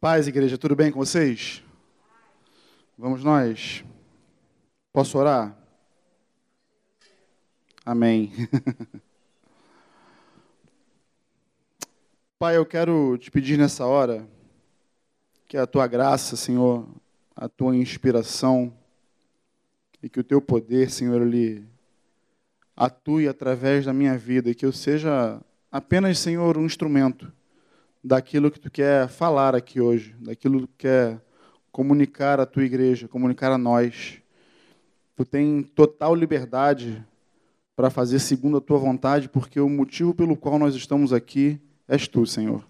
Paz, igreja, tudo bem com vocês? Vamos nós? Posso orar? Amém. Pai, eu quero te pedir nessa hora que a tua graça, Senhor, a tua inspiração e que o teu poder, Senhor, ele atue através da minha vida e que eu seja apenas, Senhor, um instrumento daquilo que tu quer falar aqui hoje, daquilo que tu quer comunicar à tua igreja, comunicar a nós. Tu tem total liberdade para fazer segundo a tua vontade, porque o motivo pelo qual nós estamos aqui és tu, Senhor.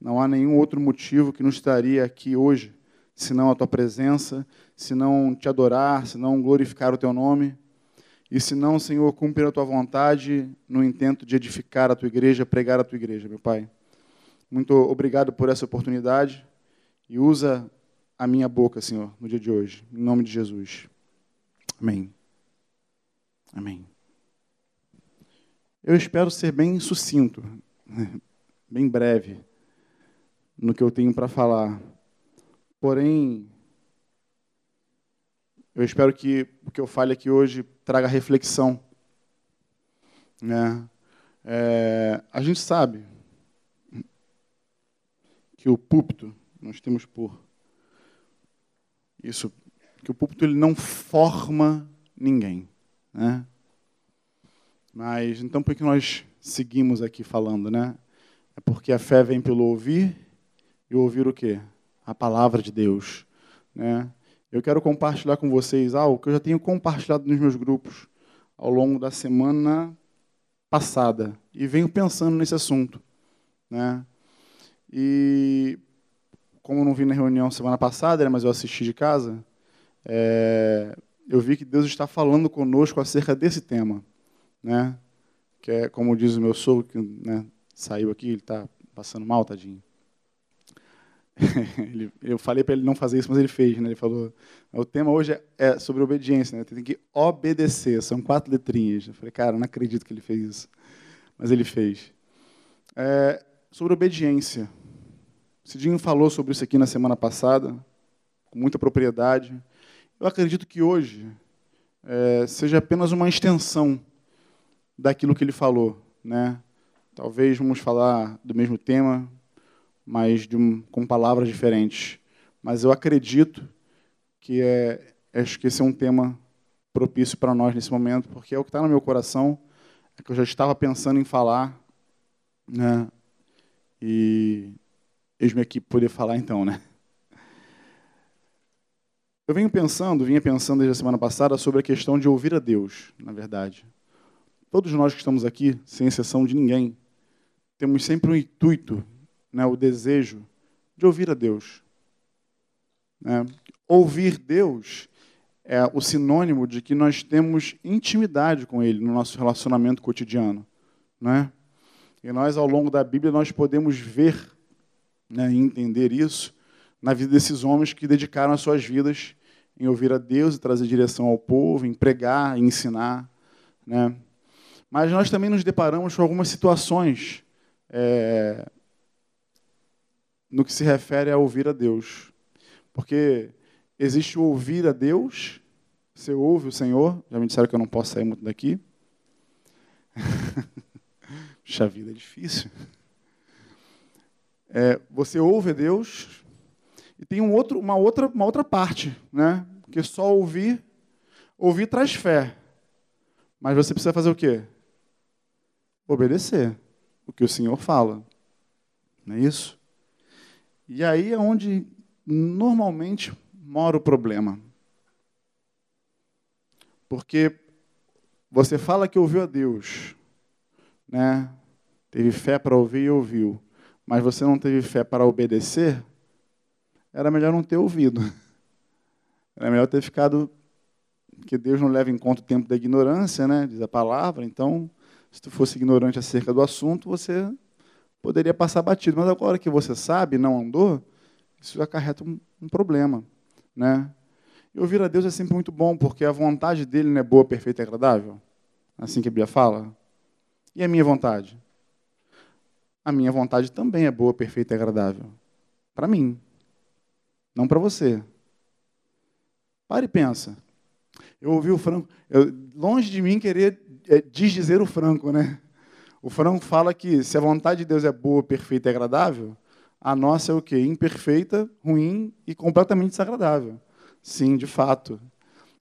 Não há nenhum outro motivo que nos estaria aqui hoje, senão a tua presença, senão te adorar, senão glorificar o teu nome. E se não, Senhor, cumprir a tua vontade no intento de edificar a tua igreja, pregar a tua igreja, meu Pai. Muito obrigado por essa oportunidade e usa a minha boca, Senhor, no dia de hoje, em nome de Jesus. Amém. Amém. Eu espero ser bem sucinto, bem breve no que eu tenho para falar. Porém, eu espero que o que eu fale aqui hoje traga reflexão. Né? É, a gente sabe que o púlpito, nós temos por isso, que o púlpito ele não forma ninguém. Né? Mas então por que nós seguimos aqui falando, né? É porque a fé vem pelo ouvir e ouvir o quê? A palavra de Deus, né? Eu quero compartilhar com vocês algo que eu já tenho compartilhado nos meus grupos ao longo da semana passada e venho pensando nesse assunto, né? E como eu não vim na reunião semana passada, né, mas eu assisti de casa, é, eu vi que Deus está falando conosco acerca desse tema, né? Que é como diz o meu sogro que né, saiu aqui, ele está passando mal, tadinho. eu falei para ele não fazer isso, mas ele fez, né? Ele falou, o tema hoje é, é sobre obediência, né? Tem que obedecer, são quatro letrinhas. Eu falei, cara, não acredito que ele fez isso, mas ele fez. É, sobre obediência. Cidinho falou sobre isso aqui na semana passada, com muita propriedade. Eu acredito que hoje é, seja apenas uma extensão daquilo que ele falou. Né? Talvez vamos falar do mesmo tema, mas um, com palavras diferentes. Mas eu acredito que é, acho que esse é um tema propício para nós nesse momento, porque é o que está no meu coração, é que eu já estava pensando em falar, né? E eis-me aqui poder falar então, né? Eu venho pensando, vinha pensando desde a semana passada sobre a questão de ouvir a Deus, na verdade. Todos nós que estamos aqui, sem exceção de ninguém, temos sempre um intuito, né, o desejo de ouvir a Deus. Né? Ouvir Deus é o sinônimo de que nós temos intimidade com Ele no nosso relacionamento cotidiano. Né? E nós, ao longo da Bíblia, nós podemos ver né, entender isso na vida desses homens que dedicaram as suas vidas em ouvir a Deus e trazer direção ao povo, em pregar, em ensinar. Né? Mas nós também nos deparamos com algumas situações é, no que se refere a ouvir a Deus. Porque existe o ouvir a Deus, você ouve o Senhor, já me disseram que eu não posso sair muito daqui. Puxa vida, é difícil. É, você ouve a Deus e tem um outro, uma, outra, uma outra parte, né? Porque só ouvir, ouvir traz fé. Mas você precisa fazer o quê? Obedecer o que o Senhor fala. Não é isso? E aí é onde normalmente mora o problema. Porque você fala que ouviu a Deus, né? Teve fé para ouvir e ouviu, mas você não teve fé para obedecer, era melhor não ter ouvido. Era melhor ter ficado porque Deus não leva em conta o tempo da ignorância, né? Diz a palavra. Então, se tu fosse ignorante acerca do assunto, você poderia passar batido. Mas agora que você sabe, não andou, isso acarreta um, um problema, né? E ouvir a Deus é sempre muito bom, porque a vontade dele não é boa, perfeita e agradável. Assim que a Bíblia fala. E a minha vontade? A minha vontade também é boa, perfeita e agradável. Para mim, não para você. Pare e pensa. Eu ouvi o Franco, eu, longe de mim querer é, desdizer o Franco, né? O Franco fala que se a vontade de Deus é boa, perfeita e agradável, a nossa é o quê? Imperfeita, ruim e completamente desagradável. Sim, de fato.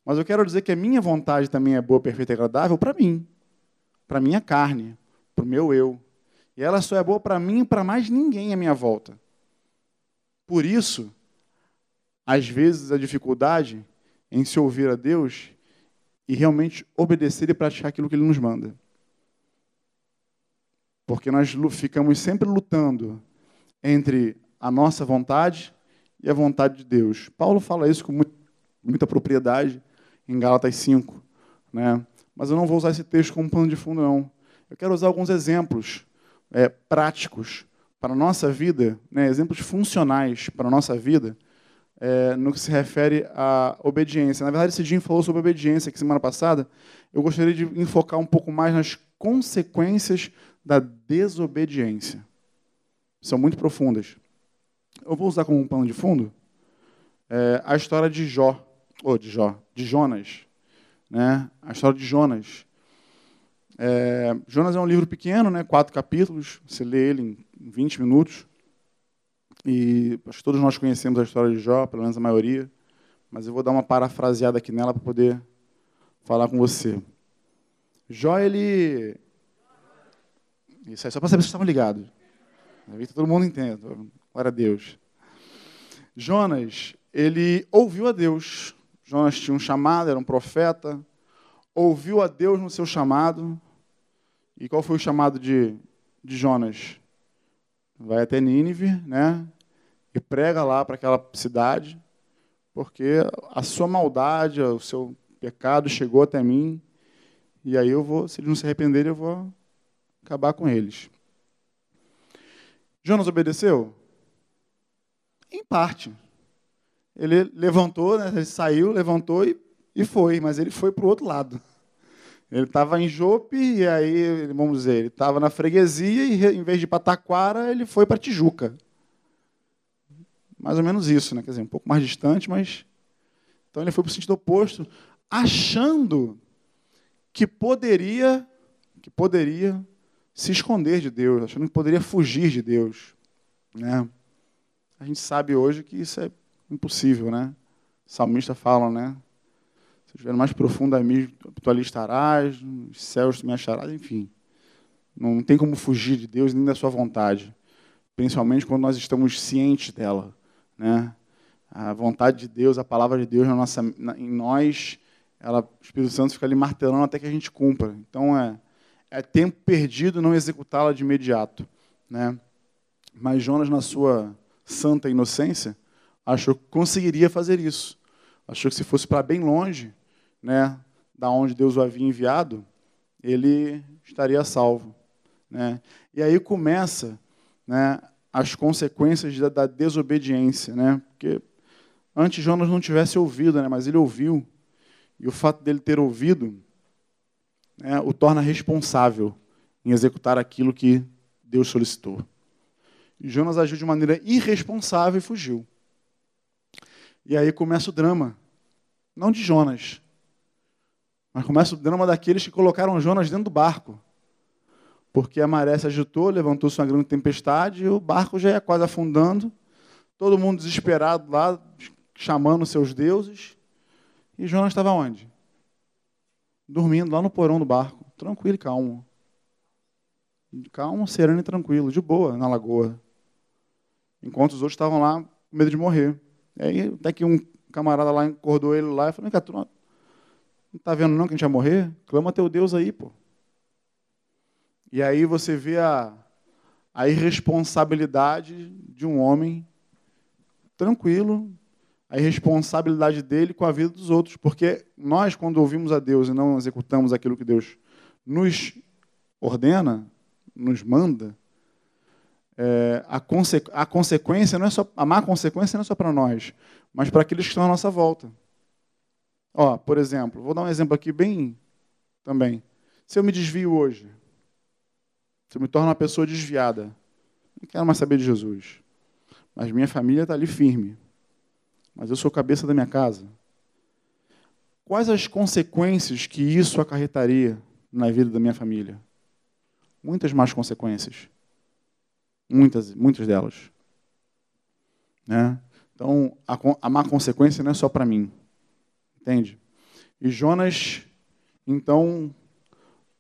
Mas eu quero dizer que a minha vontade também é boa, perfeita e agradável para mim, para minha carne, para o meu eu. E ela só é boa para mim e para mais ninguém à minha volta. Por isso, às vezes a dificuldade em se ouvir a Deus e realmente obedecer e praticar aquilo que Ele nos manda. Porque nós ficamos sempre lutando entre a nossa vontade e a vontade de Deus. Paulo fala isso com muita propriedade em Gálatas 5. Né? Mas eu não vou usar esse texto como pano de fundo, não. Eu quero usar alguns exemplos é, práticos para a nossa vida, né, exemplos funcionais para a nossa vida, é, no que se refere à obediência. Na verdade, esse Jim falou sobre obediência aqui semana passada. Eu gostaria de enfocar um pouco mais nas consequências da desobediência. São muito profundas. Eu vou usar como um pano de fundo é, a história de Jó ou de Jó, de Jonas, né? A história de Jonas. É, Jonas é um livro pequeno, né? Quatro capítulos. Você lê ele em 20 minutos. E acho que todos nós conhecemos a história de Jó, pelo menos a maioria. Mas eu vou dar uma parafraseada aqui nela para poder falar com você. Jó, ele. Isso aí, só para saber se estavam ligados. Todo mundo entende. Glória a Deus. Jonas, ele ouviu a Deus. Jonas tinha um chamado, era um profeta, ouviu a Deus no seu chamado. E qual foi o chamado de, de Jonas? Vai até Nínive, né? E prega lá para aquela cidade, porque a sua maldade, o seu pecado chegou até mim. E aí eu vou, se eles não se arrependerem, eu vou acabar com eles. Jonas obedeceu? Em parte. Ele levantou, né, ele saiu, levantou e, e foi, mas ele foi para o outro lado. Ele estava em Jope e aí, vamos dizer, ele estava na freguesia e em vez de ir para Taquara, ele foi para Tijuca. Mais ou menos isso, né? Quer dizer, um pouco mais distante, mas então ele foi para o sentido oposto, achando que poderia, que poderia se esconder de Deus, achando que poderia fugir de Deus, né? A gente sabe hoje que isso é impossível, né? O salmista fala, né? Se estiver mais profundo a mim, tu ali estarás, os céus tu me acharás, enfim. Não tem como fugir de Deus nem da sua vontade, principalmente quando nós estamos cientes dela, né? A vontade de Deus, a palavra de Deus na nossa, na, em nós, ela, o Espírito Santo fica ali martelando até que a gente cumpra. Então é, é tempo perdido não executá-la de imediato, né? Mas Jonas, na sua santa inocência, achou que conseguiria fazer isso. Achou que se fosse para bem longe, né, da onde Deus o havia enviado, ele estaria salvo. Né? E aí começa né, as consequências da, da, desobediência. Né? Porque antes Jonas não tivesse ouvido, né, mas ele ouviu. E o fato dele ter ouvido né, o torna responsável em executar aquilo que Deus solicitou. E Jonas agiu de maneira irresponsável e fugiu. E aí começa o drama. Não de Jonas, mas começa o drama daqueles que colocaram Jonas dentro do barco. Porque a maré se agitou, levantou-se uma grande tempestade e o barco já ia quase afundando. Todo mundo desesperado lá, chamando seus deuses. E Jonas estava onde? Dormindo lá no porão do barco, tranquilo e calmo. Calmo, sereno e tranquilo, de boa, na lagoa. Enquanto os outros estavam lá com medo de morrer. E aí, até que um camarada lá acordou ele lá e falou: Vem cá, tu não está vendo não que a gente vai morrer? Clama teu Deus aí, pô. E aí você vê a, a irresponsabilidade de um homem tranquilo, a irresponsabilidade dele com a vida dos outros. Porque nós, quando ouvimos a Deus e não executamos aquilo que Deus nos ordena, nos manda, é, a, conse a consequência não é só a má consequência não é só para nós, mas para aqueles que estão à nossa volta. Ó, por exemplo, vou dar um exemplo aqui bem também. Se eu me desvio hoje, se eu me torno uma pessoa desviada, não quero mais saber de Jesus. mas minha família está ali firme. Mas eu sou cabeça da minha casa. Quais as consequências que isso acarretaria na vida da minha família? Muitas más consequências. Muitas, muitas delas. Né? Então, a, a má consequência não é só para mim. Entende? E Jonas, então,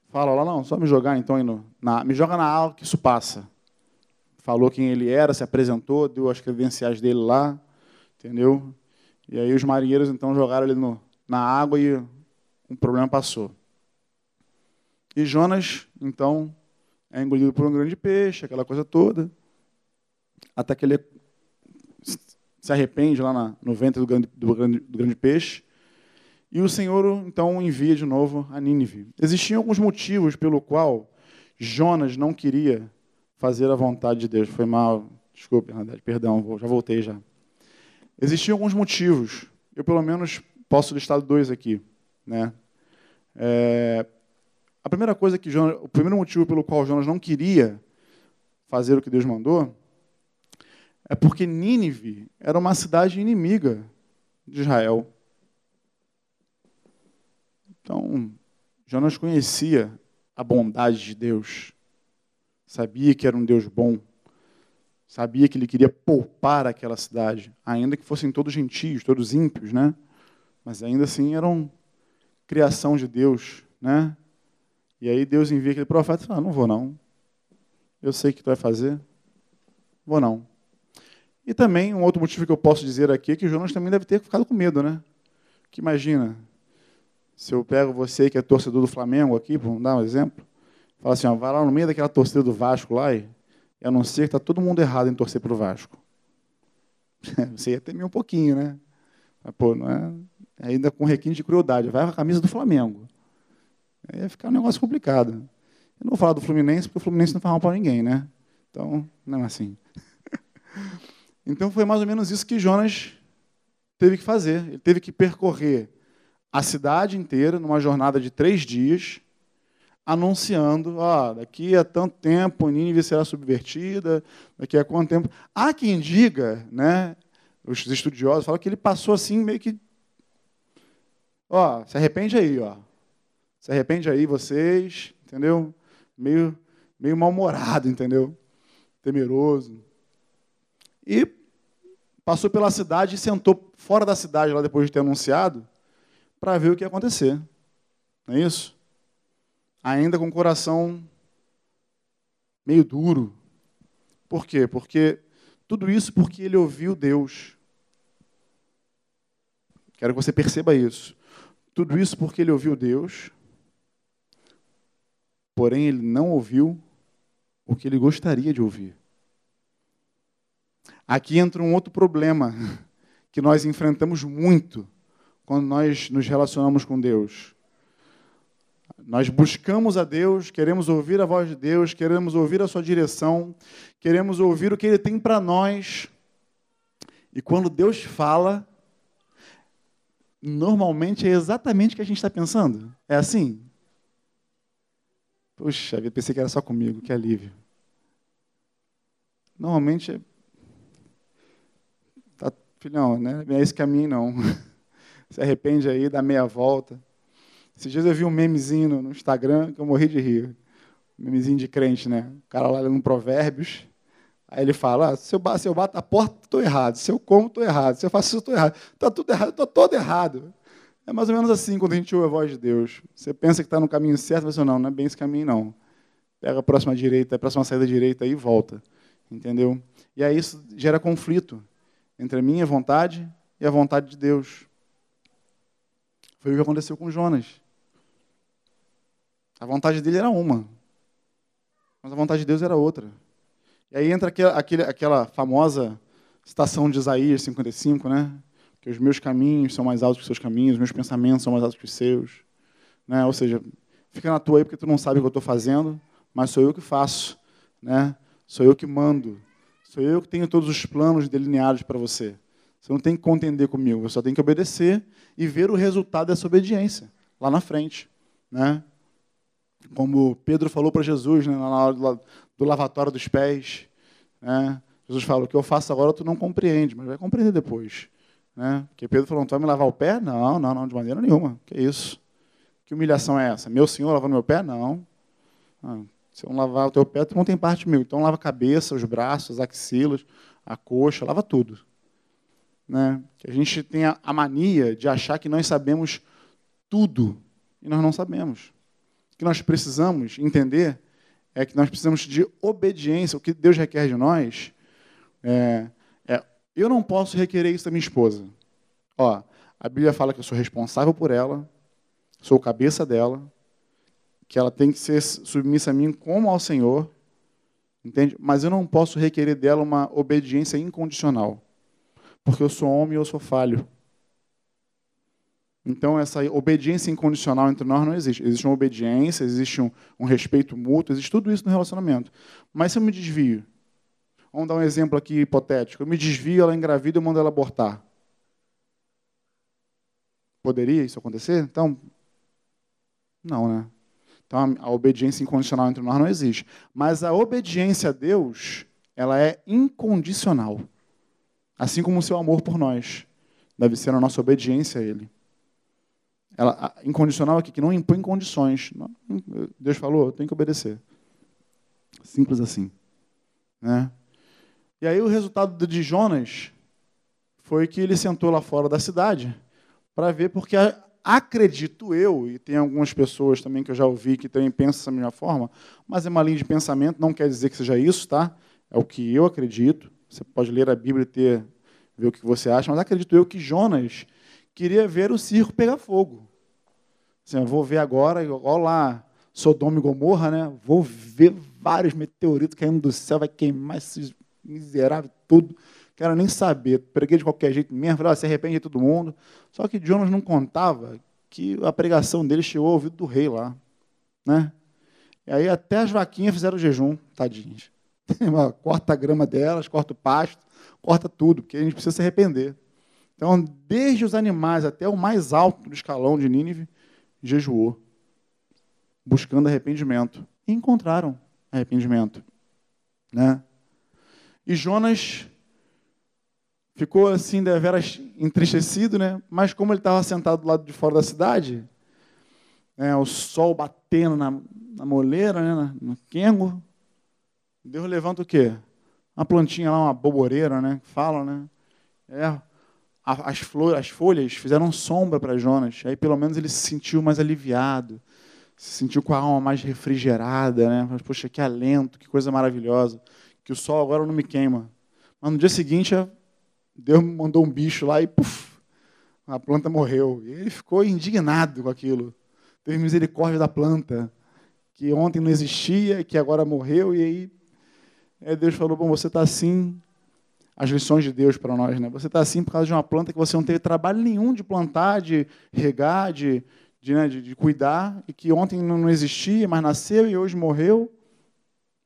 fala lá, não, só me jogar então no, na, me joga na água que isso passa. Falou quem ele era, se apresentou, deu as credenciais dele lá, entendeu? E aí os marinheiros então jogaram ele no, na água e um problema passou. E Jonas, então, é engolido por um grande peixe, aquela coisa toda, até que ele se arrepende lá na, no ventre do grande, do, grande, do grande peixe. E o Senhor, então, envia de novo a Nínive. Existiam alguns motivos pelo qual Jonas não queria fazer a vontade de Deus. Foi mal, desculpe, perdão, já voltei já. Existiam alguns motivos. Eu, pelo menos, posso listar dois aqui. Né? É, a primeira coisa que Jonas, o primeiro motivo pelo qual Jonas não queria fazer o que Deus mandou é porque Nínive era uma cidade inimiga de Israel. Então, Jonas conhecia a bondade de Deus, sabia que era um Deus bom, sabia que ele queria poupar aquela cidade, ainda que fossem todos gentios, todos ímpios, né? Mas ainda assim eram criação de Deus, né? E aí Deus envia aquele profeta e fala: não vou não. Eu sei o que tu vai fazer. Vou não. E também, um outro motivo que eu posso dizer aqui é que Jonas também deve ter ficado com medo, né? Que imagina, se eu pego você que é torcedor do Flamengo aqui, vamos dar um exemplo, fala assim, ó, vai lá no meio daquela torcida do Vasco lá e, anuncia que está todo mundo errado em torcer para o Vasco. você ia temer um pouquinho, né? Mas, pô, não é, ainda com requinte de crueldade. Vai com a camisa do Flamengo. Aí ia ficar um negócio complicado. Eu não vou falar do Fluminense, porque o Fluminense não faz mal para ninguém, né? Então, não é assim. Então foi mais ou menos isso que Jonas teve que fazer. Ele teve que percorrer a cidade inteira numa jornada de três dias, anunciando: ah, daqui a tanto tempo Nínive será subvertida, daqui a quanto tempo. Há quem diga, né, os estudiosos falam que ele passou assim meio que. Ó, se arrepende aí, ó. Se arrepende aí vocês, entendeu? Meio, meio mal-humorado, entendeu? Temeroso. E passou pela cidade e sentou fora da cidade, lá depois de ter anunciado, para ver o que ia acontecer. Não é isso? Ainda com o coração meio duro. Por quê? Porque tudo isso porque ele ouviu Deus. Quero que você perceba isso. Tudo isso porque ele ouviu Deus, porém ele não ouviu o que ele gostaria de ouvir. Aqui entra um outro problema que nós enfrentamos muito quando nós nos relacionamos com Deus. Nós buscamos a Deus, queremos ouvir a voz de Deus, queremos ouvir a sua direção, queremos ouvir o que Ele tem para nós. E quando Deus fala, normalmente é exatamente o que a gente está pensando. É assim? Puxa, eu pensei que era só comigo, que alívio. Normalmente é filhão, né? É esse caminho, não. Se arrepende aí, dá meia volta. Esses dias eu vi um memezinho no Instagram que eu morri de rir. Um memezinho de crente, né? O cara lá lendo Provérbios. Aí ele fala: ah, se, eu se eu bato a porta, estou errado. Se eu como, estou errado. Se eu faço isso, estou errado. Está tudo errado, estou todo errado. É mais ou menos assim quando a gente ouve a voz de Deus. Você pensa que está no caminho certo, mas não, não é bem esse caminho, não. Pega a próxima direita, a próxima saída direita e volta. Entendeu? E aí isso gera conflito entre a minha vontade e a vontade de Deus. Foi o que aconteceu com Jonas. A vontade dele era uma, mas a vontade de Deus era outra. E aí entra aquela, aquela famosa citação de Isaías 55, né? Que os meus caminhos são mais altos que os seus caminhos, os meus pensamentos são mais altos que os seus. Né? Ou seja, fica na tua aí porque tu não sabe o que eu estou fazendo, mas sou eu que faço. Né? Sou eu que mando. Sou eu que tenho todos os planos delineados para você. Você não tem que contender comigo, você só tem que obedecer e ver o resultado dessa obediência lá na frente. Né? Como Pedro falou para Jesus né, na hora do lavatório dos pés. Né? Jesus fala: o que eu faço agora tu não compreende, mas vai compreender depois. Né? Porque Pedro falou: tu vai me lavar o pé? Não, não, não, de maneira nenhuma. Que isso? Que humilhação é essa? Meu senhor lavando meu pé? Não. Ah, se eu não lavar o teu pé, tu não tem parte meu. Então lava a cabeça, os braços, as axilas, a coxa, lava tudo. Né? Que a gente tem a, mania de achar que nós sabemos tudo e nós não sabemos. O que nós precisamos entender é que nós precisamos de obediência. O que Deus requer de nós é, é eu não posso requerer isso da minha esposa. Ó, a Bíblia fala que eu sou responsável por ela, sou cabeça dela, que ela tem que ser submissa a mim como ao Senhor, entende? Mas eu não posso requerer dela uma obediência incondicional, porque eu sou homem e eu sou falho. Então, essa obediência incondicional entre nós não existe. Existe uma obediência, existe um, um, respeito mútuo, existe tudo isso no relacionamento. Mas se eu me desvio, vamos dar um exemplo aqui hipotético, eu me desvio, ela engravida eu mando ela abortar. Poderia isso acontecer? Então, não, né? Então, a obediência incondicional entre nós não existe. Mas a obediência a Deus, ela é incondicional. Assim como o seu amor por nós deve ser a nossa obediência a Ele. Ela, incondicional aqui, que não impõe condições. Deus falou, tenho que obedecer. Simples assim. Né? E aí o resultado de Jonas foi que ele sentou lá fora da cidade para ver, porque acredito eu, e tem algumas pessoas também que eu já ouvi que também pensam dessa mesma forma, mas é uma linha de pensamento, não quer dizer que seja isso, tá? É o que eu acredito. Você pode ler a Bíblia e ter, ver o que você acha, mas acredito eu que Jonas queria ver o circo pegar fogo. Assim, vou ver agora, olha lá, Sodoma e Gomorra, né? Vou ver vários meteoritos caindo do céu, vai queimar esses miseráveis tudo. Quero nem saber. Preguei de qualquer jeito mesmo, falei, ah, se arrepende de todo mundo. Só que Jonas não contava que a pregação dele chegou ao ouvido do rei lá. Né? E aí até as vaquinhas fizeram jejum, tadinhas. corta a grama delas, corta o pasto, corta tudo, porque a gente precisa se arrepender. Então, desde os animais até o mais alto do escalão de Nínive, jejuou, buscando arrependimento. E encontraram arrependimento. Né? E Jonas ficou assim, deveras entristecido, né? mas como ele estava sentado do lado de fora da cidade, né, o sol batendo na, na moleira, né, no quengo, Deus levanta o quê? Uma plantinha lá, uma boboreira, né? Fala, né? É, as, flores, as folhas fizeram sombra para Jonas. Aí pelo menos ele se sentiu mais aliviado, se sentiu com a alma mais refrigerada, né? Poxa, que alento, que coisa maravilhosa. Que o sol agora não me queima. Mas no dia seguinte, Deus mandou um bicho lá e puf, a planta morreu. E ele ficou indignado com aquilo. Teve misericórdia da planta, que ontem não existia, que agora morreu. E aí, aí Deus falou: Bom, você está assim as lições de Deus para nós. Né? Você está assim por causa de uma planta que você não teve trabalho nenhum de plantar, de regar, de, de, né, de, de cuidar, e que ontem não existia, mas nasceu e hoje morreu.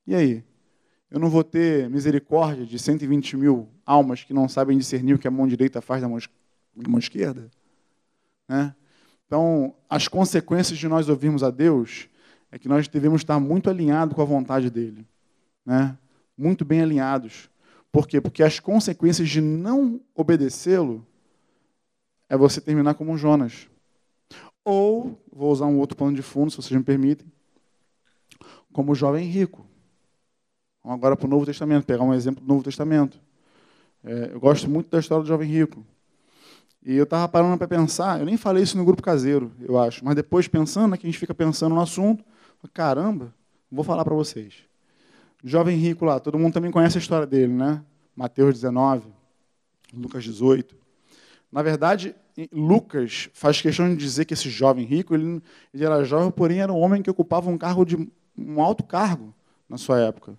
E aí? Eu não vou ter misericórdia de 120 mil almas que não sabem discernir o que a mão direita faz da mão, da mão esquerda? Né? Então, as consequências de nós ouvirmos a Deus é que nós devemos estar muito alinhados com a vontade dele. Né? Muito bem alinhados. Por quê? Porque as consequências de não obedecê-lo é você terminar como um Jonas. Ou, vou usar um outro plano de fundo, se vocês me permitem, como o jovem rico. Vamos agora para o Novo Testamento, pegar um exemplo do Novo Testamento. É, eu gosto muito da história do jovem rico. E eu estava parando para pensar, eu nem falei isso no grupo caseiro, eu acho, mas depois pensando, né, que a gente fica pensando no assunto, caramba, vou falar para vocês jovem rico lá, todo mundo também conhece a história dele, né? Mateus 19, Lucas 18. Na verdade, Lucas faz questão de dizer que esse jovem rico, ele, ele era jovem, porém era um homem que ocupava um cargo de um alto cargo na sua época,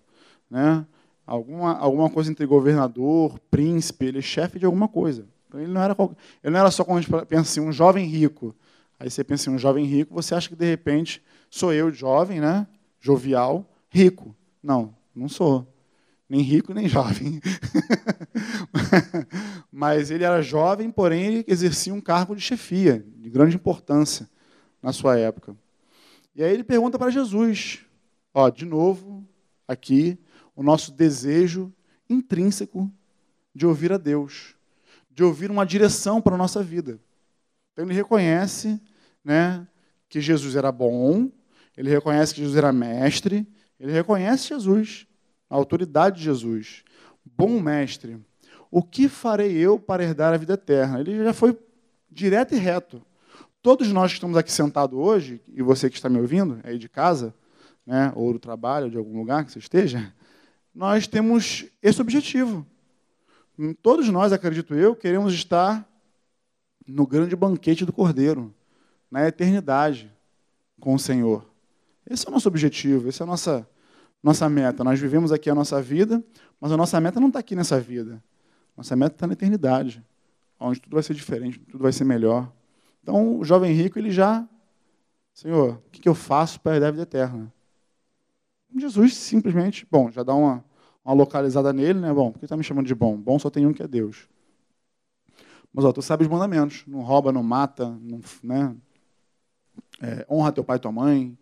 né? Alguma, alguma coisa entre governador, príncipe, ele é chefe de alguma coisa. Então, ele não era ele não era só quando a gente pensa assim, um jovem rico. Aí você pensa em um jovem rico, você acha que de repente sou eu jovem, né? Jovial, rico. Não, não sou. Nem rico, nem jovem. Mas ele era jovem, porém ele exercia um cargo de chefia, de grande importância na sua época. E aí ele pergunta para Jesus, ó, de novo, aqui, o nosso desejo intrínseco de ouvir a Deus, de ouvir uma direção para a nossa vida. Então ele reconhece né, que Jesus era bom, ele reconhece que Jesus era mestre, ele reconhece Jesus, a autoridade de Jesus. Bom mestre, o que farei eu para herdar a vida eterna? Ele já foi direto e reto. Todos nós que estamos aqui sentados hoje, e você que está me ouvindo, aí de casa, né, ou do trabalho, de algum lugar que você esteja, nós temos esse objetivo. Todos nós, acredito eu, queremos estar no grande banquete do Cordeiro, na eternidade com o Senhor. Esse é o nosso objetivo, essa é a nossa, nossa meta. Nós vivemos aqui a nossa vida, mas a nossa meta não está aqui nessa vida. Nossa meta está na eternidade, onde tudo vai ser diferente, tudo vai ser melhor. Então, o jovem rico, ele já, Senhor, o que eu faço para a vida eterna? Jesus simplesmente, bom, já dá uma, uma localizada nele, né? Bom, por que está me chamando de bom? Bom só tem um que é Deus. Mas, ó, tu sabe os mandamentos. Não rouba, não mata, não, né? É, honra teu pai e tua mãe.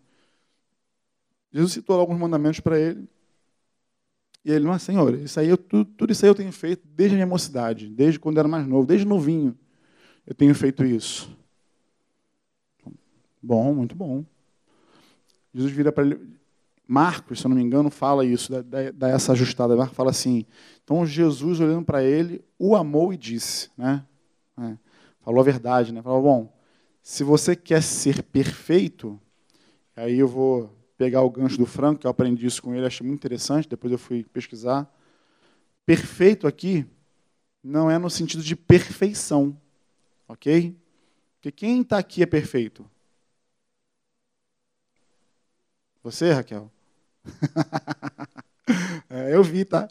Jesus citou alguns mandamentos para ele. E ele, mas Senhor, isso aí eu, tudo, tudo isso aí eu tenho feito desde a minha mocidade, desde quando era mais novo, desde novinho. Eu tenho feito isso. Bom, muito bom. Jesus vira para ele. Marcos, se eu não me engano, fala isso, dá, dá essa ajustada. Marcos fala assim: então Jesus, olhando para ele, o amou e disse, né? É, falou a verdade, né? Falou: bom, se você quer ser perfeito, aí eu vou pegar o gancho do Franco, que eu aprendi isso com ele, achei muito interessante, depois eu fui pesquisar. Perfeito aqui não é no sentido de perfeição, ok? Porque quem está aqui é perfeito? Você, Raquel? é, eu vi, tá?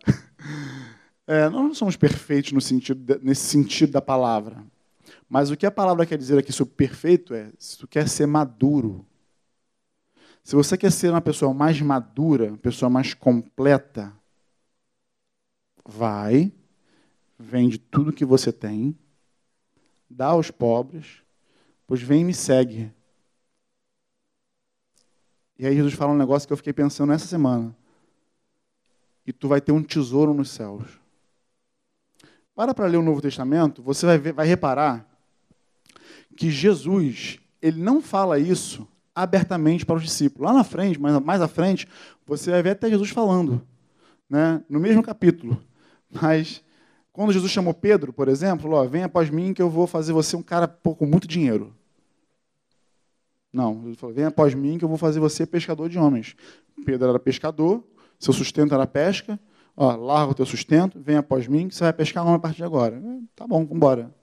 É, nós não somos perfeitos no sentido, nesse sentido da palavra. Mas o que a palavra quer dizer aqui sobre perfeito é se tu quer ser maduro, se você quer ser uma pessoa mais madura, uma pessoa mais completa, vai, vende tudo que você tem, dá aos pobres, pois vem e me segue. E aí Jesus fala um negócio que eu fiquei pensando essa semana. E tu vai ter um tesouro nos céus. Para para ler o Novo Testamento, você vai, ver, vai reparar que Jesus, ele não fala isso abertamente para os discípulos. Lá na frente, mais, mais à frente, você vai ver até Jesus falando, né? no mesmo capítulo. Mas quando Jesus chamou Pedro, por exemplo, ó, vem após mim que eu vou fazer você um cara com muito dinheiro. Não, ele falou, vem após mim que eu vou fazer você pescador de homens. Pedro era pescador, seu sustento era pesca, ó, larga o teu sustento, vem após mim que você vai pescar homem a partir de agora. Tá bom, vamos embora.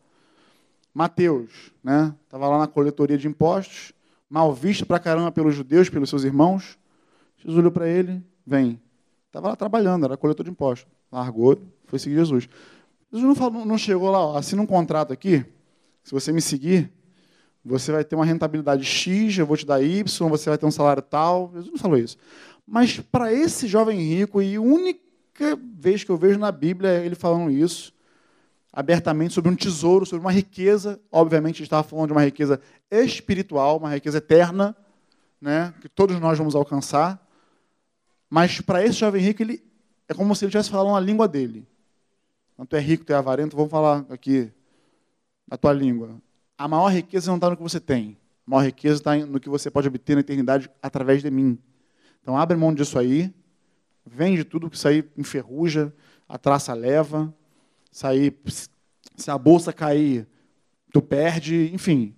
Mateus, né? Estava lá na coletoria de impostos, mal visto pra caramba pelos judeus, pelos seus irmãos. Jesus olhou para ele, vem. Estava lá trabalhando, era coletor de impostos. Largou, foi seguir Jesus. Jesus não, não chegou lá, ó, assina um contrato aqui, se você me seguir, você vai ter uma rentabilidade X, eu vou te dar Y, você vai ter um salário tal. Jesus não falou isso. Mas para esse jovem rico, e única vez que eu vejo na Bíblia ele falando isso, abertamente sobre um tesouro, sobre uma riqueza. Obviamente, estava falando de uma riqueza espiritual, uma riqueza eterna, né, que todos nós vamos alcançar. Mas para esse jovem rico, ele é como se ele estivesse falando a língua dele. Quando tu é rico, tu é avarento, vamos falar aqui a tua língua. A maior riqueza não está no que você tem. A maior riqueza está no que você pode obter na eternidade através de mim. Então, abre mão disso aí, vende tudo, que isso aí enferruja, a traça leva, sair, se a bolsa cair, tu perde, enfim.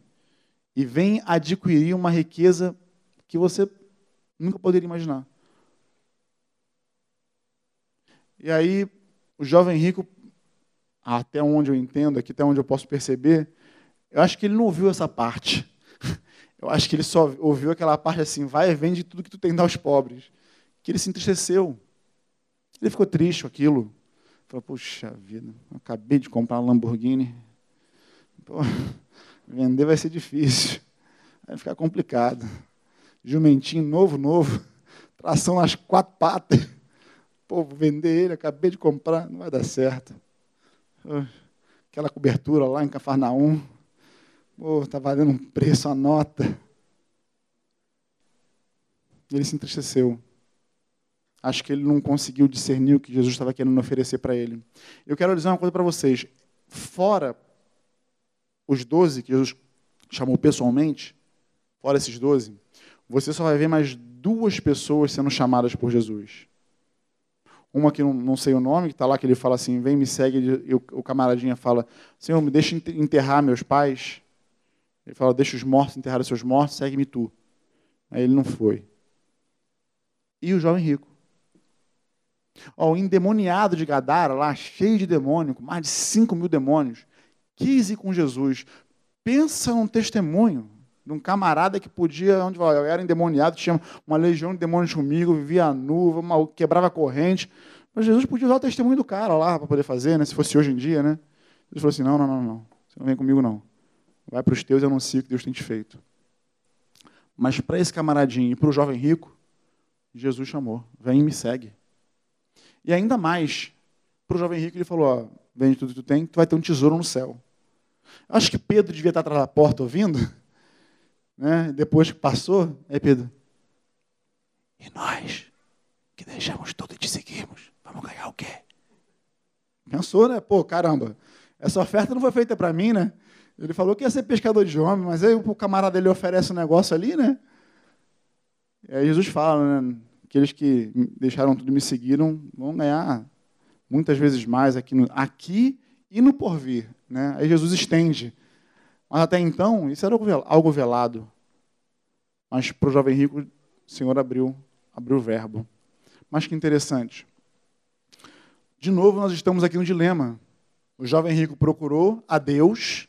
E vem adquirir uma riqueza que você nunca poderia imaginar. E aí, o jovem rico, até onde eu entendo, aqui até onde eu posso perceber, eu acho que ele não ouviu essa parte. Eu acho que ele só ouviu aquela parte assim, vai e vende tudo que tu tem aos pobres. Que ele se entristeceu. Ele ficou triste com aquilo. Falou, puxa vida, acabei de comprar uma Lamborghini. Pô, vender vai ser difícil. Vai ficar complicado. Jumentinho novo, novo. Tração nas quatro patas. Pô, vender ele, acabei de comprar, não vai dar certo. Aquela cobertura lá em Cafarnaum. Pô, está valendo um preço, a nota. Ele se entristeceu. Acho que ele não conseguiu discernir o que Jesus estava querendo oferecer para ele. Eu quero dizer uma coisa para vocês. Fora os doze que Jesus chamou pessoalmente, fora esses doze, você só vai ver mais duas pessoas sendo chamadas por Jesus. Uma que não, não sei o nome, que está lá, que ele fala assim, vem, me segue, e o, o camaradinha fala, Senhor, me deixa enterrar meus pais. Ele fala, deixa os mortos enterrar os seus mortos, segue-me tu. Aí ele não foi. E o jovem rico. Ó, o endemoniado de Gadara, lá, cheio de demônio, com mais de 5 mil demônios, quis ir com Jesus. Pensa num testemunho de um camarada que podia, onde eu era endemoniado, tinha uma legião de demônios comigo, vivia nuva, uma, quebrava corrente. Mas Jesus podia usar o testemunho do cara lá para poder fazer, né? se fosse hoje em dia. Né? Ele falou assim: não, não, não, não. Você não vem comigo, não. Vai para os teus e anuncia o que Deus tem te feito. Mas para esse camaradinho e para o jovem rico, Jesus chamou: vem e me segue. E ainda mais, para o jovem rico, ele falou: ó, vende tudo que tu tem, tu vai ter um tesouro no céu. Acho que Pedro devia estar atrás da porta ouvindo. Né? Depois que passou, aí Pedro. E nós, que deixamos tudo e te seguimos, vamos ganhar o quê? Pensou, né? Pô, caramba, essa oferta não foi feita para mim, né? Ele falou que ia ser pescador de homem, mas aí o camarada dele oferece um negócio ali, né? E aí Jesus fala, né? Aqueles que deixaram tudo e me seguiram vão ganhar muitas vezes mais aqui, no, aqui e no porvir. Né? Aí Jesus estende. Mas até então, isso era algo velado. Mas para o jovem rico, o Senhor abriu, abriu o verbo. Mas que interessante. De novo, nós estamos aqui no dilema. O jovem rico procurou a Deus,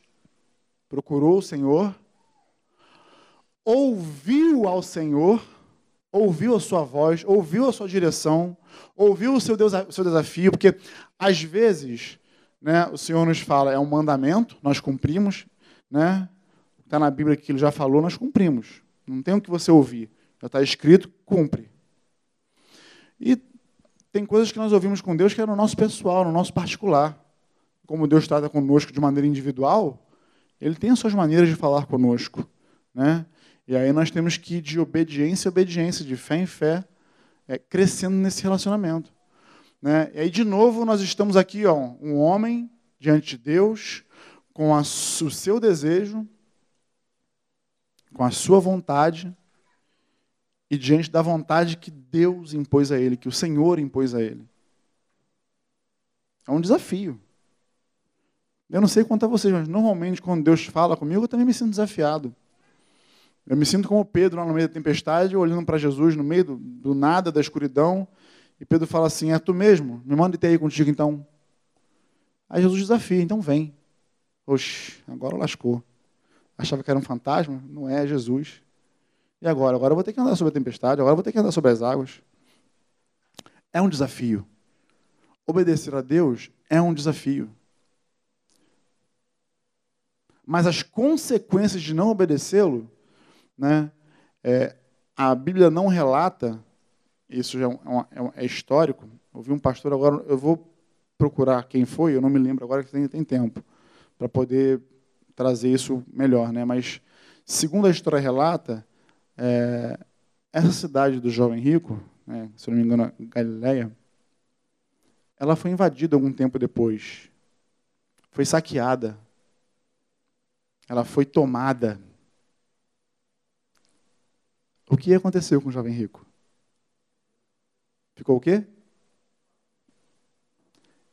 procurou o Senhor, ouviu ao Senhor, ouviu a sua voz, ouviu a sua direção, ouviu o seu, seu desafio, porque às vezes né, o Senhor nos fala, é um mandamento, nós cumprimos, né? Está na Bíblia que ele já falou, nós cumprimos. Não tem o que você ouvir. Já está escrito, cumpre. E tem coisas que nós ouvimos com Deus que é no nosso pessoal, no nosso particular. Como Deus trata conosco de maneira individual, Ele tem as suas maneiras de falar conosco. Né? E aí nós temos que ir de obediência em obediência, de fé em fé, é, crescendo nesse relacionamento. Né? E aí, de novo, nós estamos aqui, ó, um homem diante de Deus, com a, o seu desejo, com a sua vontade, e diante da vontade que Deus impôs a ele, que o Senhor impôs a ele. É um desafio. Eu não sei quanto a vocês, mas normalmente quando Deus fala comigo, eu também me sinto desafiado. Eu me sinto como Pedro no meio da tempestade, olhando para Jesus no meio do, do, nada, da escuridão. E Pedro fala assim: É tu mesmo? Me manda ter aí contigo então. Aí Jesus desafia: Então vem. Oxe, agora lascou. Achava que era um fantasma? Não é, é Jesus. E agora? Agora eu vou ter que andar sobre a tempestade, agora eu vou ter que andar sobre as águas. É um desafio. Obedecer a Deus é um desafio. Mas as consequências de não obedecê-lo né? É, a Bíblia não relata, isso já é, é, é, histórico. Ouvi um pastor agora, eu vou procurar quem foi, eu não me lembro agora que tem, tem tempo, para poder trazer isso melhor. Né? Mas, segundo a história relata, é, essa cidade do jovem rico, né, se não me engano, Galileia, ela foi invadida algum tempo depois. Foi saqueada. Ela foi tomada. O que aconteceu com o jovem rico? Ficou o quê?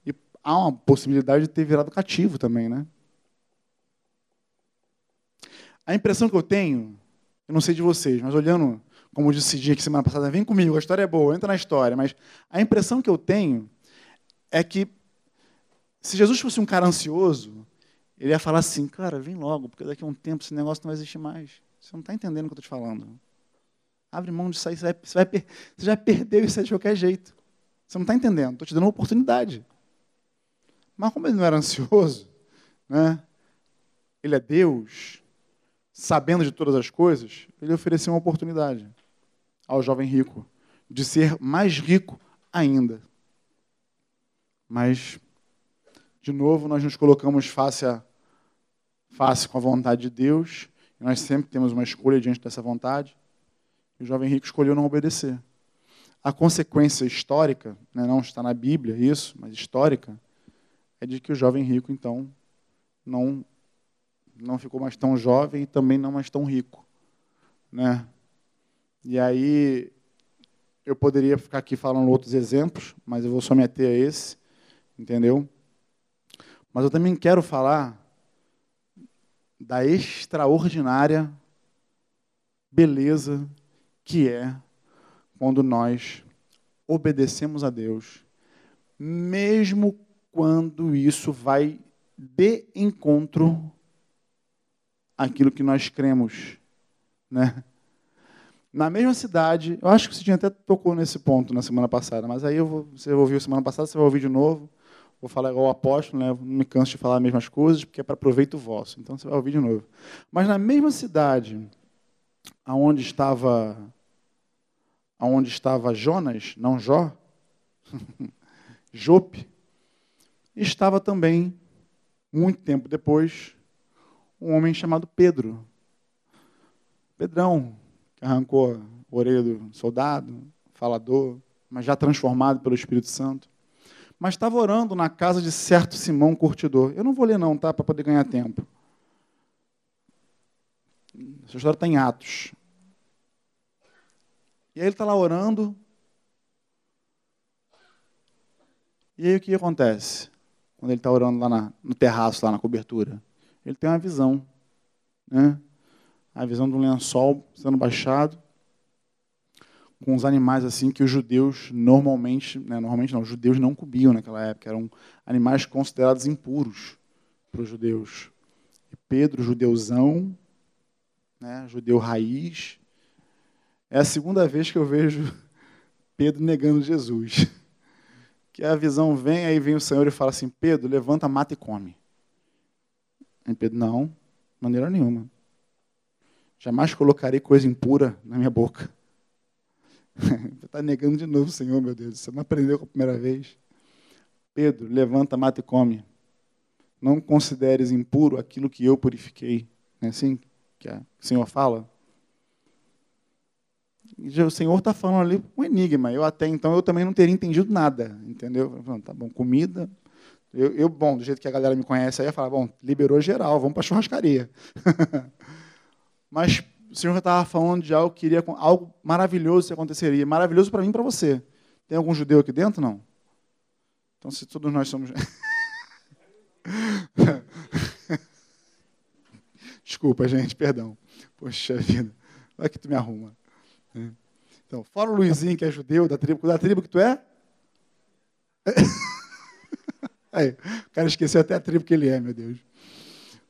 E há uma possibilidade de ter virado cativo também, né? A impressão que eu tenho, eu não sei de vocês, mas olhando, como eu decidi aqui semana passada, vem comigo, a história é boa, entra na história, mas a impressão que eu tenho é que se Jesus fosse um cara ansioso, ele ia falar assim, cara, vem logo, porque daqui a um tempo esse negócio não vai existir mais. Você não está entendendo o que eu estou te falando. Abre mão disso aí, você, vai, você, vai, você já perdeu isso de qualquer jeito. Você não está entendendo, estou te dando uma oportunidade. Mas como ele não era ansioso, né? ele é Deus, sabendo de todas as coisas, ele ofereceu uma oportunidade ao jovem rico de ser mais rico ainda. Mas, de novo, nós nos colocamos face a face com a vontade de Deus, e nós sempre temos uma escolha diante dessa vontade. O jovem rico escolheu não obedecer. a consequência histórica, né, não está na Bíblia isso, mas histórica, é de que o jovem rico, então, não, não ficou mais tão jovem e também não mais tão rico. Né? E aí, eu poderia ficar aqui falando outros exemplos, mas eu vou só a esse, entendeu? Mas eu também quero falar da extraordinária beleza que é quando nós obedecemos a Deus, mesmo quando isso vai de encontro àquilo que nós cremos, né? Na mesma cidade, eu acho que você até tocou nesse ponto na semana passada, mas aí eu vou, você ouviu semana passada, você vai ouvir de novo. Vou falar igual o apóstolo, né? não me canso de falar as mesmas coisas, porque é para proveito vosso. Então você vai ouvir de novo. Mas na mesma cidade, aonde estava aonde estava Jonas, não Jó, Jope, estava também, muito tempo depois, um homem chamado Pedro. Pedrão, que arrancou a orelha do soldado, falador, mas já transformado pelo Espírito Santo mas estava orando na casa de certo Simão Curtidor. Eu não vou ler não, tá, para poder ganhar tempo. Essa história está em Atos. E aí ele está lá orando. E aí o que acontece? Quando ele está orando lá na, no terraço, lá na cobertura. Ele tem uma visão. Né? A visão de um lençol sendo baixado com os animais assim que os judeus normalmente, né, normalmente não, os judeus não comiam naquela época, eram animais considerados impuros para os judeus. E Pedro, judeuzão, né, judeu raiz, é a segunda vez que eu vejo Pedro negando Jesus. Que a visão vem, aí vem o Senhor e fala assim: Pedro, levanta, mata e come. Aí Pedro, não, de maneira nenhuma. Jamais colocarei coisa impura na minha boca. Está negando de novo, Senhor, meu Deus. Você não aprendeu a primeira vez. Pedro, levanta, mata e come. Não consideres impuro aquilo que eu purifiquei. Não é assim que o Senhor fala? O Senhor está falando ali um enigma. Eu até então eu também não teria entendido nada, entendeu? Tá bom, comida. Eu, eu, bom, do jeito que a galera me conhece aí, eu falo, bom, liberou geral, vamos para churrascaria. Mas o Senhor estava falando de algo que iria, algo maravilhoso que aconteceria. Maravilhoso para mim e para você. Tem algum judeu aqui dentro? Não? Então, se todos nós somos. Desculpa, gente, perdão. Poxa vida. Vai que tu me arruma. É. Então, fora o Luizinho, que é judeu, da tribo, da tribo que tu é? Aí, o cara esqueceu até a tribo que ele é, meu Deus.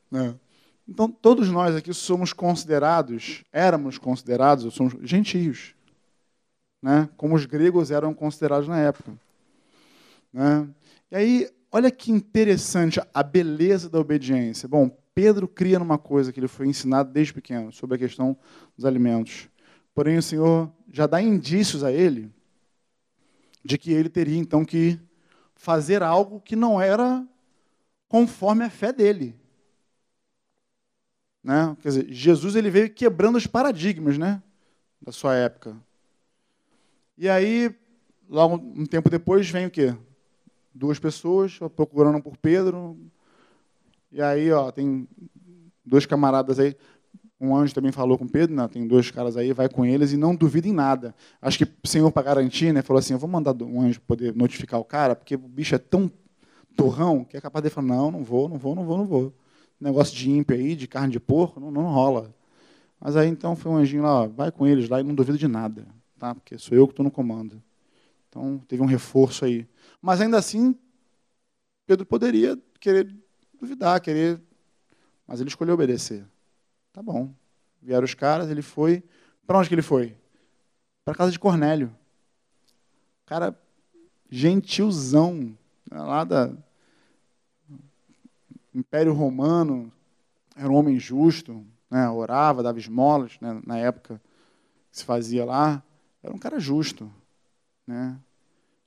Não. Então, todos nós aqui somos considerados, éramos considerados, somos gentios, né? como os gregos eram considerados na época. Né? E aí, olha que interessante a beleza da obediência. Bom, Pedro cria numa coisa que ele foi ensinado desde pequeno, sobre a questão dos alimentos. Porém, o Senhor já dá indícios a ele de que ele teria então que fazer algo que não era conforme a fé dele. Né? Quer dizer, Jesus ele veio quebrando os paradigmas né? da sua época. E aí, logo um tempo depois, vem o quê? Duas pessoas procurando por Pedro. E aí, ó, tem dois camaradas aí. Um anjo também falou com Pedro, né? tem dois caras aí, vai com eles e não duvida em nada. Acho que o Senhor, para garantir, né, falou assim: eu vou mandar um anjo poder notificar o cara, porque o bicho é tão torrão que é capaz de falar: não, não vou, não vou, não vou, não vou negócio de ímpio aí, de carne de porco, não, não rola. Mas aí então foi um anjinho lá, ó, vai com eles lá e não duvido de nada, tá? Porque sou eu que estou no comando. Então teve um reforço aí. Mas ainda assim, Pedro poderia querer duvidar, querer. Mas ele escolheu obedecer. Tá bom. Vieram os caras, ele foi. Para onde que ele foi? Para casa de Cornélio. Cara gentilzão, né, lá da, Império Romano era um homem justo, né, orava, dava esmolas, né, na época que se fazia lá. Era um cara justo. Né,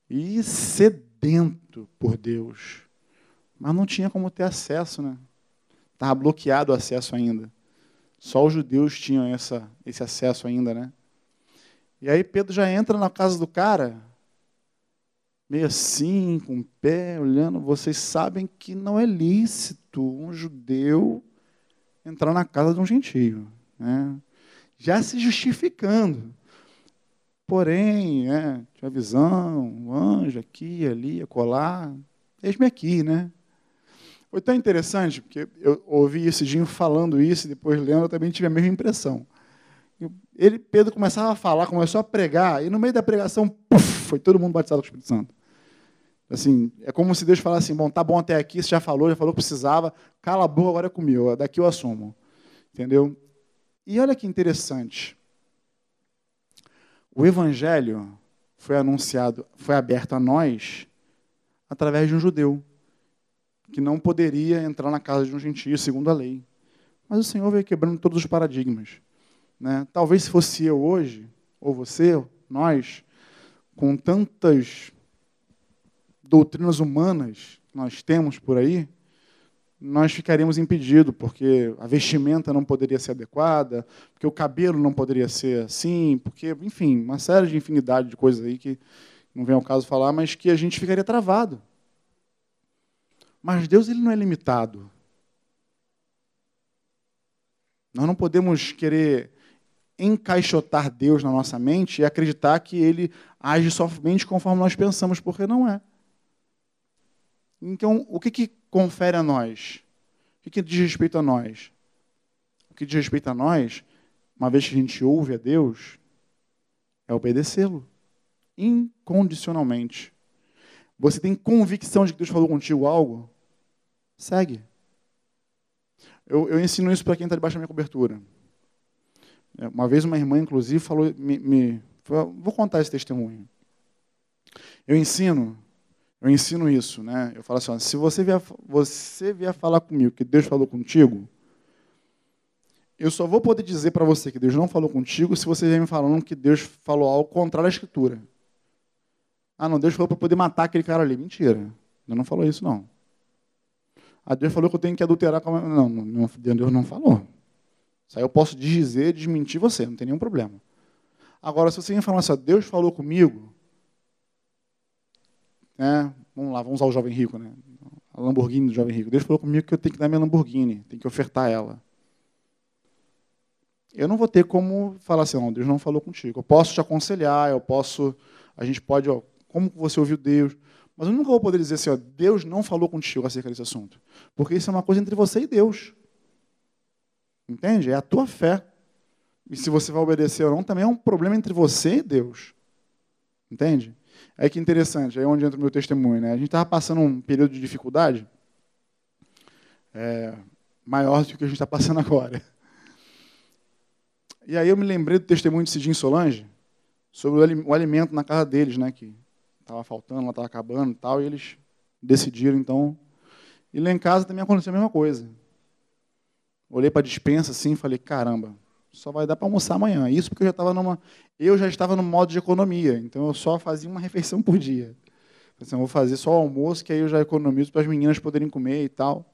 e sedento por Deus. Mas não tinha como ter acesso. Né? Estava bloqueado o acesso ainda. Só os judeus tinham essa, esse acesso ainda. Né? E aí Pedro já entra na casa do cara, meio assim, com o pé, olhando. Vocês sabem que não é lícito um judeu entrar na casa de um gentio. Né? Já se justificando. Porém, é, tinha visão, um anjo aqui, ali, acolá. Eis-me aqui, né? Foi tão interessante, porque eu ouvi esse Dinho falando isso, e depois lendo, eu também tive a mesma impressão. Ele, Pedro começava a falar, começou a pregar, e no meio da pregação, puff, foi todo mundo batizado com o Espírito Santo. Assim, é como se Deus falasse assim, bom, tá bom até aqui, você já falou, já falou precisava, cala a boca, agora é comigo, daqui eu assumo. Entendeu? E olha que interessante. O evangelho foi anunciado, foi aberto a nós através de um judeu que não poderia entrar na casa de um gentio segundo a lei. Mas o Senhor veio quebrando todos os paradigmas. Né? Talvez se fosse eu hoje, ou você, nós, com tantas doutrinas humanas que nós temos por aí, nós ficaríamos impedidos, porque a vestimenta não poderia ser adequada, porque o cabelo não poderia ser assim, porque, enfim, uma série de infinidade de coisas aí que não vem ao caso falar, mas que a gente ficaria travado. Mas Deus ele não é limitado. Nós não podemos querer encaixotar Deus na nossa mente e acreditar que ele age somente conforme nós pensamos, porque não é. Então, o que, que confere a nós? O que, que diz respeito a nós? O que diz respeito a nós, uma vez que a gente ouve a Deus, é obedecê-lo incondicionalmente. Você tem convicção de que Deus falou contigo algo? Segue. Eu, eu ensino isso para quem está debaixo da minha cobertura. É, uma vez uma irmã, inclusive, falou, me, me, vou contar esse testemunho. Eu ensino eu ensino isso, né? Eu falo assim, ó, se você vier, você vier falar comigo que Deus falou contigo, eu só vou poder dizer para você que Deus não falou contigo se você vier me falando que Deus falou algo contrário à Escritura. Ah, não, Deus falou para poder matar aquele cara ali. Mentira. Deus não falou isso, não. Ah, Deus falou que eu tenho que adulterar com a... Não, não, Deus não falou. Isso aí eu posso dizer, desmentir você, não tem nenhum problema. Agora, se você vier falar assim, Deus falou comigo, né? Vamos lá, vamos usar o jovem rico, né? A Lamborghini do jovem rico. Deus falou comigo que eu tenho que dar minha Lamborghini, tenho que ofertar ela. Eu não vou ter como falar assim, não, Deus não falou contigo. Eu posso te aconselhar, eu posso, a gente pode, ó, como você ouviu Deus, mas eu nunca vou poder dizer assim, ó, Deus não falou contigo acerca desse assunto. Porque isso é uma coisa entre você e Deus. Entende? É a tua fé. E se você vai obedecer ou não, também é um problema entre você e Deus. Entende? Aí que interessante, aí é onde entra o meu testemunho. Né? A gente estava passando um período de dificuldade é, maior do que a gente está passando agora. E aí eu me lembrei do testemunho de Cidinho Solange sobre o alimento na casa deles, né, que estava faltando, lá estava acabando e tal, e eles decidiram, então... E lá em casa também aconteceu a mesma coisa. Olhei para a dispensa assim e falei, caramba, só vai dar para almoçar amanhã. Isso porque eu já estava numa, eu já estava no modo de economia, então eu só fazia uma refeição por dia. Assim, vou fazer só o almoço, que aí eu já economizo para as meninas poderem comer e tal.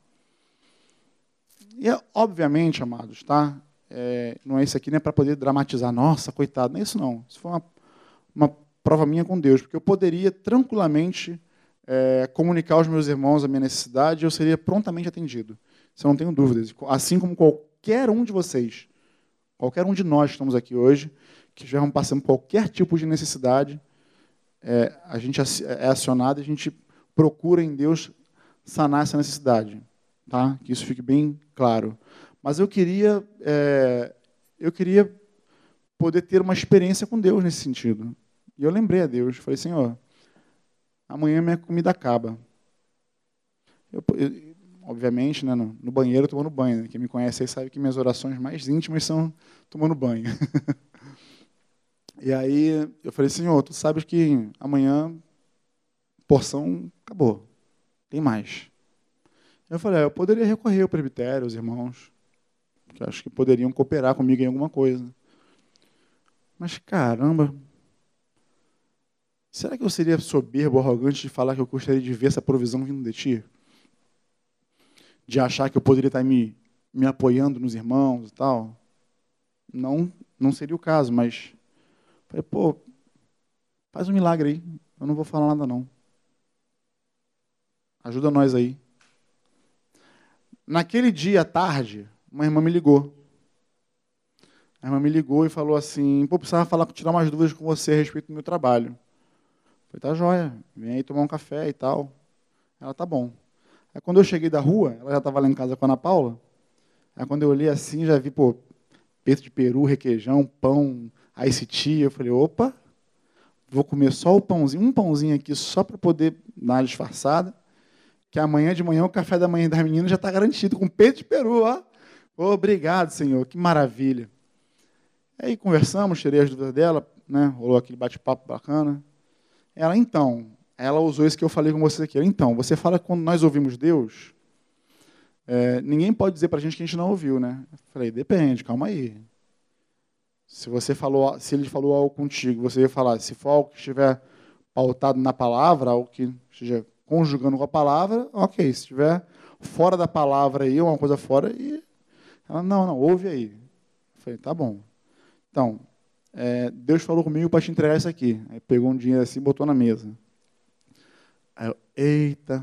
E obviamente, amados, tá? É, não é isso aqui, não é para poder dramatizar, nossa, coitado, não é isso não. Isso foi uma, uma prova minha com Deus, porque eu poderia tranquilamente é, comunicar aos meus irmãos a minha necessidade e eu seria prontamente atendido. Isso eu não tenho dúvidas. Assim como qualquer um de vocês qualquer um de nós que estamos aqui hoje, que estivermos passando qualquer tipo de necessidade, é, a gente é acionado a gente procura em Deus sanar essa necessidade. Tá? Que isso fique bem claro. Mas eu queria, é, eu queria poder ter uma experiência com Deus nesse sentido. E eu lembrei a Deus, falei, Senhor, amanhã minha comida acaba. Eu, eu, obviamente, né, no, no banheiro tomando banho. Né? Quem me conhece aí sabe que minhas orações mais íntimas são tomando banho. e aí eu falei, Senhor, tu sabes que amanhã porção acabou, tem mais. Eu falei, ah, eu poderia recorrer ao presbitério, aos irmãos, que acho que poderiam cooperar comigo em alguma coisa. Mas caramba, será que eu seria soberbo, arrogante de falar que eu gostaria de ver essa provisão vindo de ti? de achar que eu poderia estar me, me apoiando nos irmãos e tal. Não, não seria o caso, mas Falei, pô, faz um milagre aí. Eu não vou falar nada, não. Ajuda nós aí. Naquele dia à tarde, uma irmã me ligou. A irmã me ligou e falou assim: pô, precisava falar, tirar umas dúvidas com você a respeito do meu trabalho. Falei, tá joia, vem aí tomar um café e tal. Ela, tá bom. Aí quando eu cheguei da rua, ela já estava lá em casa com a Ana Paula. Aí quando eu olhei assim, já vi, pô, peito de peru, requeijão, pão, ice tea. Eu falei, opa, vou comer só o pãozinho, um pãozinho aqui só para poder dar uma disfarçada. Que amanhã de manhã o café da manhã das meninas já está garantido com peito de peru, ó. Obrigado, Senhor, que maravilha. Aí conversamos, tirei as dúvidas dela, né? Rolou aquele bate-papo bacana. Ela, então, ela usou isso que eu falei com você aqui. Então, você fala que quando nós ouvimos Deus, é, ninguém pode dizer para a gente que a gente não ouviu, né? Eu falei, depende, calma aí. Se você falou, se ele falou algo contigo, você ia falar, se for algo que estiver pautado na palavra, algo que esteja conjugando com a palavra, ok. Se estiver fora da palavra aí, uma coisa fora, e ela, não, não, ouve aí. Eu falei, tá bom. Então, é, Deus falou comigo para te entregar isso aqui. Aí pegou um dinheiro assim e botou na mesa. Aí eu, eita.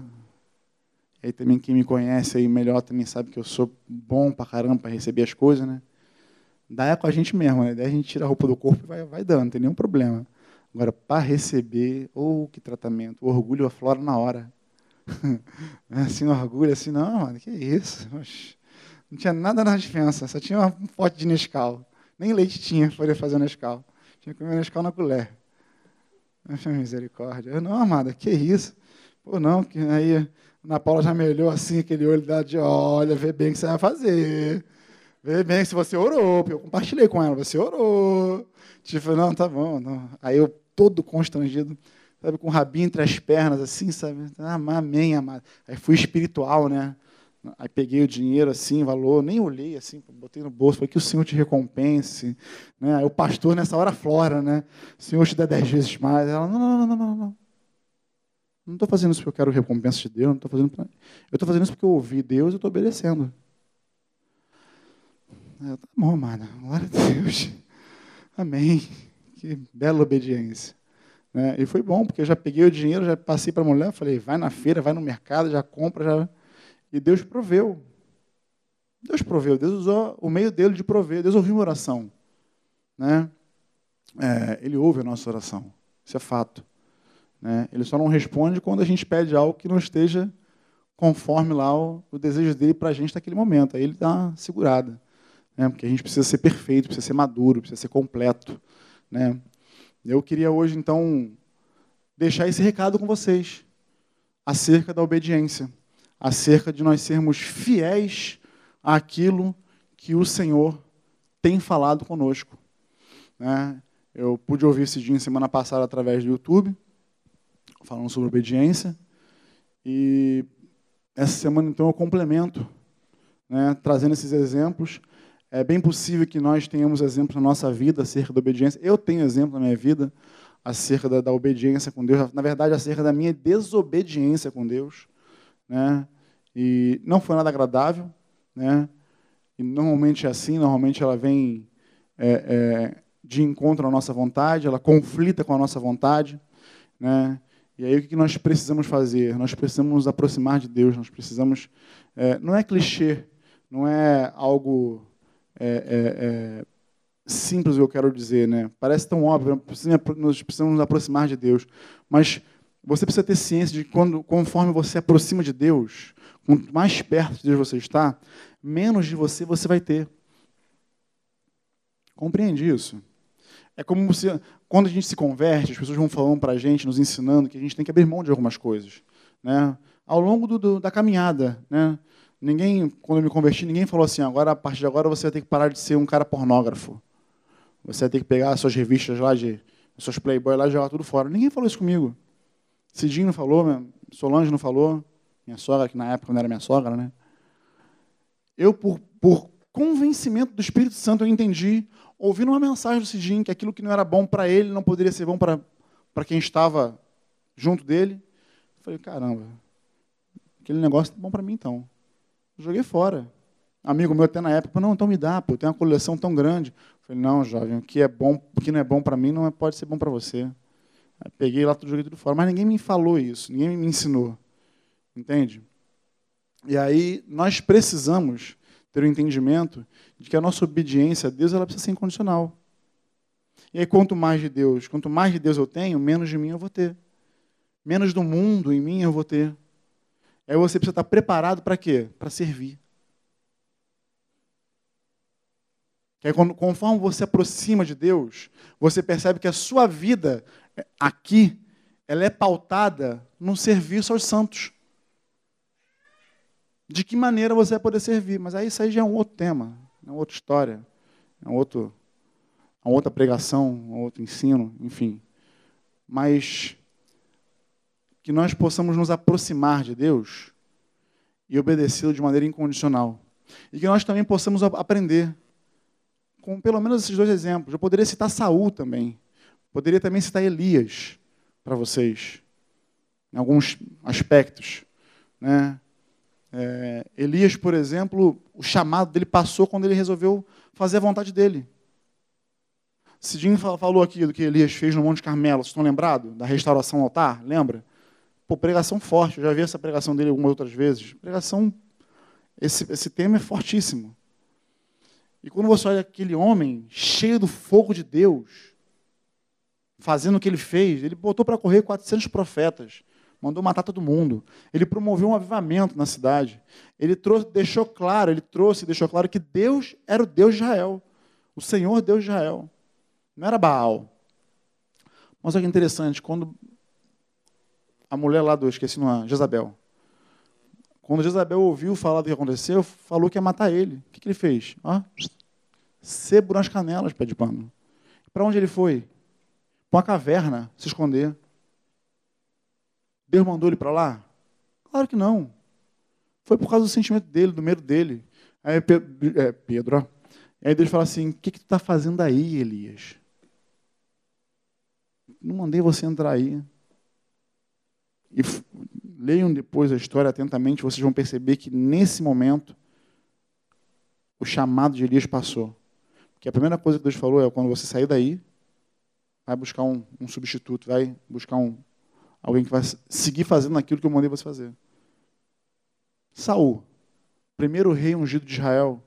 Aí também quem me conhece aí melhor também sabe que eu sou bom para caramba para receber as coisas, né? Dá é com a gente mesmo, né? Daí a gente tira a roupa do corpo e vai, vai dando, não tem nenhum problema. Agora, para receber, ou oh, que tratamento, o orgulho aflora na hora. assim, orgulho, assim, não, mano, que isso? Não tinha nada na dispensa, só tinha um pote de Nescau. Nem leite tinha para fazer Nescau. Tinha que comer Nescau na colher. Misericórdia. Eu, não, amada, que isso? Pô, não, que aí Ana Paula já me olhou assim, aquele olho da de olha, vê bem o que você vai fazer. Vê bem se você orou. Eu compartilhei com ela, você orou. Tipo, não, tá bom. Não. Aí eu todo constrangido, sabe, com o rabinho entre as pernas, assim, sabe? Ah, amém, amado. Aí fui espiritual, né? Aí peguei o dinheiro assim, valor, nem olhei assim, botei no bolso, falei que o Senhor te recompense. Né? Aí o pastor nessa hora flora, né? O Senhor te dá dez vezes mais. Ela, não, não, não, não, não. Não estou fazendo isso porque eu quero recompensa de Deus, não estou fazendo. Eu estou fazendo isso porque eu ouvi Deus e estou obedecendo. Eu, tá bom, mano. Glória a Deus. Amém. Que bela obediência. Né? E foi bom, porque eu já peguei o dinheiro, já passei para a mulher, falei, vai na feira, vai no mercado, já compra, já e Deus proveu. Deus proveu, Deus usou o meio dele de prover. Deus ouviu uma oração. Né? É, ele ouve a nossa oração. Isso é fato. Né? Ele só não responde quando a gente pede algo que não esteja conforme lá o, o desejo dele para a gente naquele momento. Aí ele dá uma segurada. Né? Porque a gente precisa ser perfeito, precisa ser maduro, precisa ser completo. Né? Eu queria hoje, então, deixar esse recado com vocês acerca da obediência acerca de nós sermos fiéis àquilo que o Senhor tem falado conosco. Né? Eu pude ouvir esse dia semana passada através do YouTube, falando sobre obediência. E essa semana, então, eu complemento, né, trazendo esses exemplos. É bem possível que nós tenhamos exemplos na nossa vida acerca da obediência. Eu tenho exemplo na minha vida acerca da, da obediência com Deus. Na verdade, acerca da minha desobediência com Deus. Né? E não foi nada agradável, né? E normalmente é assim, normalmente ela vem é, é, de encontro à nossa vontade, ela conflita com a nossa vontade, né? E aí o que nós precisamos fazer? Nós precisamos nos aproximar de Deus, nós precisamos... É, não é clichê, não é algo é, é, é simples, eu quero dizer, né? Parece tão óbvio, nós precisamos nos aproximar de Deus, mas você precisa ter ciência de quando, conforme você aproxima de Deus, Quanto mais perto de Deus você está, menos de você você vai ter. Compreende isso? É como se, quando a gente se converte, as pessoas vão falando para a gente, nos ensinando que a gente tem que abrir mão de algumas coisas. Né? Ao longo do, do, da caminhada. Né? Ninguém, quando eu me converti, ninguém falou assim, agora, a partir de agora você vai ter que parar de ser um cara pornógrafo. Você vai ter que pegar as suas revistas lá, de, as suas Playboy lá e jogar tudo fora. Ninguém falou isso comigo. Cidinho não falou, Solange não falou minha sogra, que na época não era minha sogra, né? Eu, por, por convencimento do Espírito Santo, eu entendi, ouvindo uma mensagem do Cidinho, que aquilo que não era bom para ele não poderia ser bom para quem estava junto dele. Eu falei, caramba, aquele negócio é bom para mim então. Joguei fora. amigo meu até na época, não, então me dá, pô, tem uma coleção tão grande. Eu falei, não, jovem, o que é bom, o que não é bom para mim não é, pode ser bom para você. Aí peguei lá, joguei tudo fora. Mas ninguém me falou isso, ninguém me ensinou. Entende? E aí nós precisamos ter o um entendimento de que a nossa obediência a Deus ela precisa ser incondicional. E aí, quanto mais de Deus, quanto mais de Deus eu tenho, menos de mim eu vou ter. Menos do mundo em mim eu vou ter. Aí você precisa estar preparado para quê? Para servir. Que aí, conforme você aproxima de Deus, você percebe que a sua vida aqui ela é pautada no serviço aos santos. De que maneira você vai poder servir? Mas aí isso aí já é um outro tema, é uma outra história, é um outro, uma outra pregação, um outro ensino, enfim. Mas que nós possamos nos aproximar de Deus e obedecê-lo de maneira incondicional. E que nós também possamos aprender com pelo menos esses dois exemplos. Eu poderia citar Saul também. Poderia também citar Elias para vocês, em alguns aspectos. Né? É, Elias, por exemplo, o chamado dele passou quando ele resolveu fazer a vontade dele. Cidinho falou aqui do que Elias fez no Monte Carmelo. Vocês estão lembrados? Da restauração ao altar? Lembra? Pô, pregação forte, eu já vi essa pregação dele algumas outras vezes. Pregação, esse, esse tema é fortíssimo. E quando você olha aquele homem cheio do fogo de Deus, fazendo o que ele fez, ele botou para correr 400 profetas, mandou matar todo mundo. Ele promoveu um avivamento na cidade. Ele trouxe, deixou claro, ele trouxe, deixou claro que Deus era o Deus de Israel, o Senhor Deus de Israel. Não era Baal. Mas olha que interessante, quando a mulher lá do, esqueci numa, Jezabel. Quando Jezabel ouviu falar do que aconteceu, falou que ia matar ele. O que, que ele fez? Ah, sebo nas canelas, pé de pano. Para onde ele foi? Para uma caverna, se esconder. Deus mandou ele para lá? Claro que não. Foi por causa do sentimento dele, do medo dele. Aí é, Pedro aí Deus fala assim: O que, que tu está fazendo aí, Elias? Não mandei você entrar aí e leiam depois a história atentamente, vocês vão perceber que nesse momento o chamado de Elias passou. Porque a primeira coisa que Deus falou é quando você sair daí, vai buscar um, um substituto, vai buscar um, alguém que vai seguir fazendo aquilo que eu mandei você fazer. Saul, primeiro rei ungido de Israel.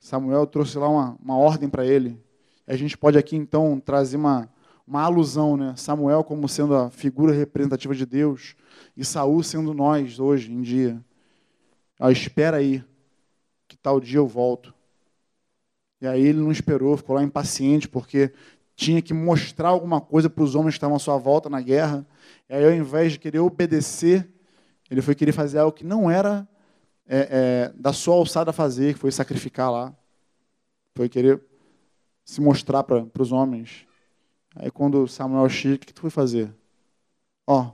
Samuel trouxe lá uma, uma ordem para ele. A gente pode aqui então trazer uma, uma alusão, né? Samuel como sendo a figura representativa de Deus e Saul sendo nós hoje em dia. Ah, espera aí, que tal dia eu volto. E aí ele não esperou, ficou lá impaciente porque tinha que mostrar alguma coisa para os homens que estavam à sua volta na guerra. E aí, ao invés de querer obedecer, ele foi querer fazer algo que não era é, é, da sua alçada fazer, que foi sacrificar lá. Foi querer se mostrar para os homens. Aí quando Samuel chega, o que tu foi fazer? Ó,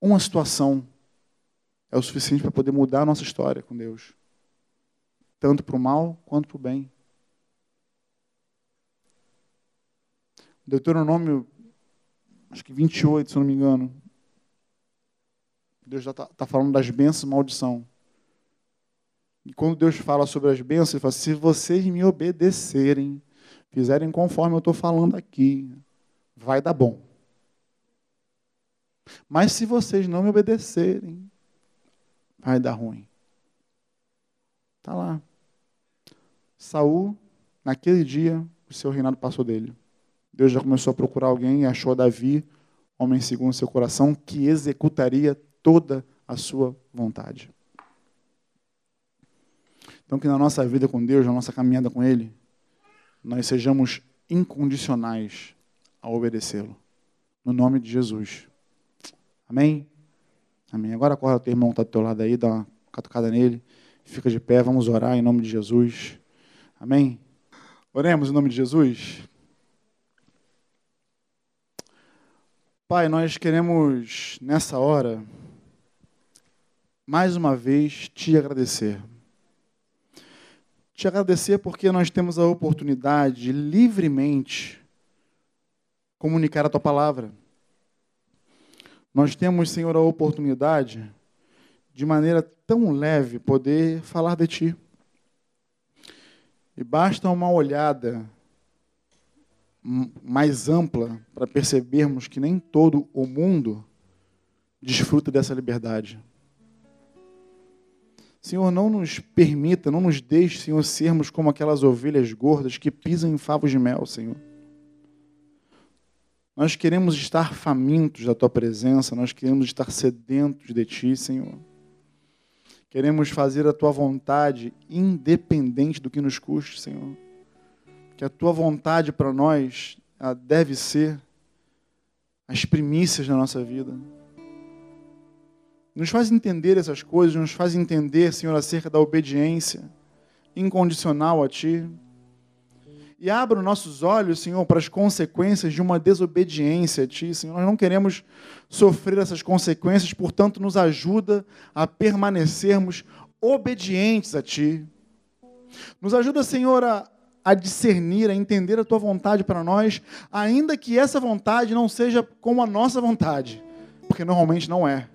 uma situação é o suficiente para poder mudar a nossa história com Deus. Tanto para o mal quanto para o bem. Deuteronômio, acho que 28, se eu não me engano. Deus já está tá falando das bênçãos e maldição. E quando Deus fala sobre as bênçãos, ele fala: se vocês me obedecerem, fizerem conforme eu estou falando aqui, vai dar bom. Mas se vocês não me obedecerem, vai dar ruim. Está lá. Saul, naquele dia, o seu reinado passou dele. Deus já começou a procurar alguém e achou Davi, homem segundo seu coração, que executaria toda a sua vontade. Então, que na nossa vida com Deus, na nossa caminhada com Ele, nós sejamos incondicionais a obedecê-lo. No nome de Jesus. Amém? Amém. Agora acorda o teu irmão que está do teu lado aí, dá uma catucada nele. Fica de pé, vamos orar em nome de Jesus. Amém? Oremos em nome de Jesus. Pai, nós queremos nessa hora, mais uma vez, te agradecer te agradecer porque nós temos a oportunidade de livremente comunicar a tua palavra. Nós temos, Senhor, a oportunidade de maneira tão leve, poder falar de Ti. E basta uma olhada mais ampla para percebermos que nem todo o mundo desfruta dessa liberdade. Senhor, não nos permita, não nos deixe, Senhor, sermos como aquelas ovelhas gordas que pisam em favos de mel, Senhor. Nós queremos estar famintos da Tua presença, nós queremos estar sedentos de Ti, Senhor. Queremos fazer a tua vontade, independente do que nos custe, Senhor. Que a tua vontade para nós deve ser as primícias da nossa vida. Nos faz entender essas coisas, nos faz entender, Senhor, acerca da obediência incondicional a Ti. E abra os nossos olhos, Senhor, para as consequências de uma desobediência a Ti, Senhor. Nós não queremos sofrer essas consequências, portanto, nos ajuda a permanecermos obedientes a Ti. Nos ajuda, Senhor, a, a discernir, a entender a Tua vontade para nós, ainda que essa vontade não seja como a nossa vontade, porque normalmente não é.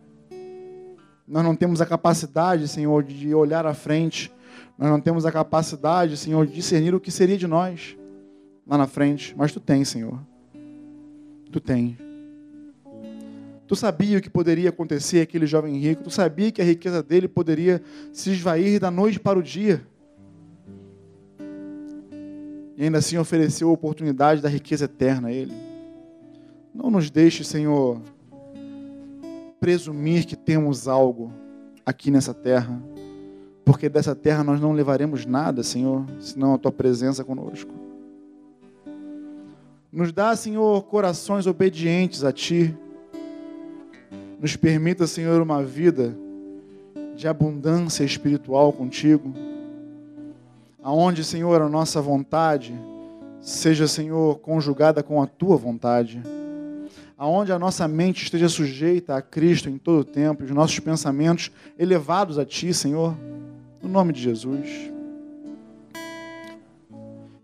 Nós não temos a capacidade, Senhor, de olhar à frente nós não temos a capacidade, Senhor, de discernir o que seria de nós lá na frente, mas tu tens, Senhor. Tu tens. Tu sabia o que poderia acontecer aquele jovem rico, tu sabia que a riqueza dele poderia se esvair da noite para o dia. E ainda assim ofereceu a oportunidade da riqueza eterna a ele. Não nos deixe, Senhor, presumir que temos algo aqui nessa terra porque dessa terra nós não levaremos nada, Senhor, senão a tua presença conosco. Nos dá, Senhor, corações obedientes a ti. Nos permita, Senhor, uma vida de abundância espiritual contigo. Aonde, Senhor, a nossa vontade seja, Senhor, conjugada com a tua vontade. Aonde a nossa mente esteja sujeita a Cristo em todo o tempo, os nossos pensamentos elevados a ti, Senhor. No nome de Jesus.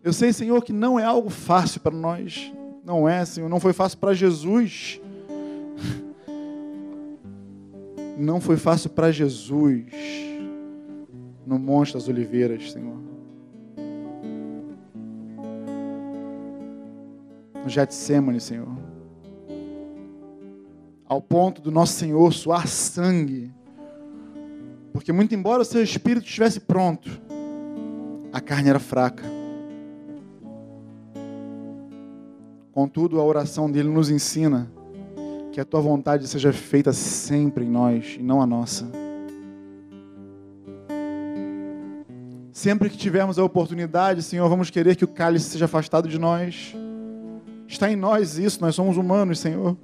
Eu sei, Senhor, que não é algo fácil para nós. Não é, Senhor. Não foi fácil para Jesus. Não foi fácil para Jesus no Monte das Oliveiras, Senhor. No Getsemane, Senhor. Ao ponto do nosso Senhor suar sangue porque, muito embora o seu espírito estivesse pronto, a carne era fraca. Contudo, a oração dele nos ensina que a tua vontade seja feita sempre em nós e não a nossa. Sempre que tivermos a oportunidade, Senhor, vamos querer que o cálice seja afastado de nós. Está em nós isso, nós somos humanos, Senhor.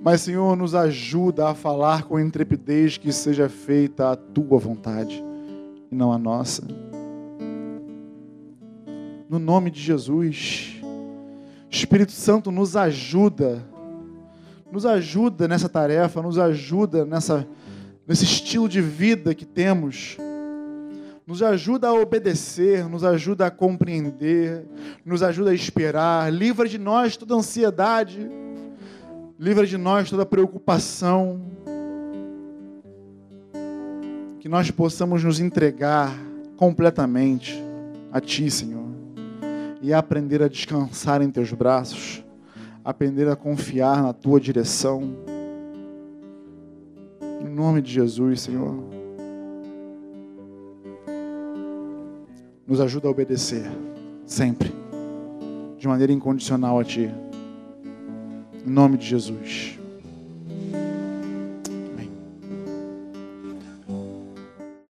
Mas, Senhor, nos ajuda a falar com intrepidez que seja feita a tua vontade e não a nossa. No nome de Jesus, Espírito Santo nos ajuda, nos ajuda nessa tarefa, nos ajuda nessa, nesse estilo de vida que temos nos ajuda a obedecer, nos ajuda a compreender, nos ajuda a esperar, livra de nós toda ansiedade, Livra de nós toda preocupação. Que nós possamos nos entregar completamente a Ti, Senhor. E aprender a descansar em Teus braços. Aprender a confiar na Tua direção. Em nome de Jesus, Senhor. nos ajuda a obedecer, sempre, de maneira incondicional a Ti. Em nome de Jesus.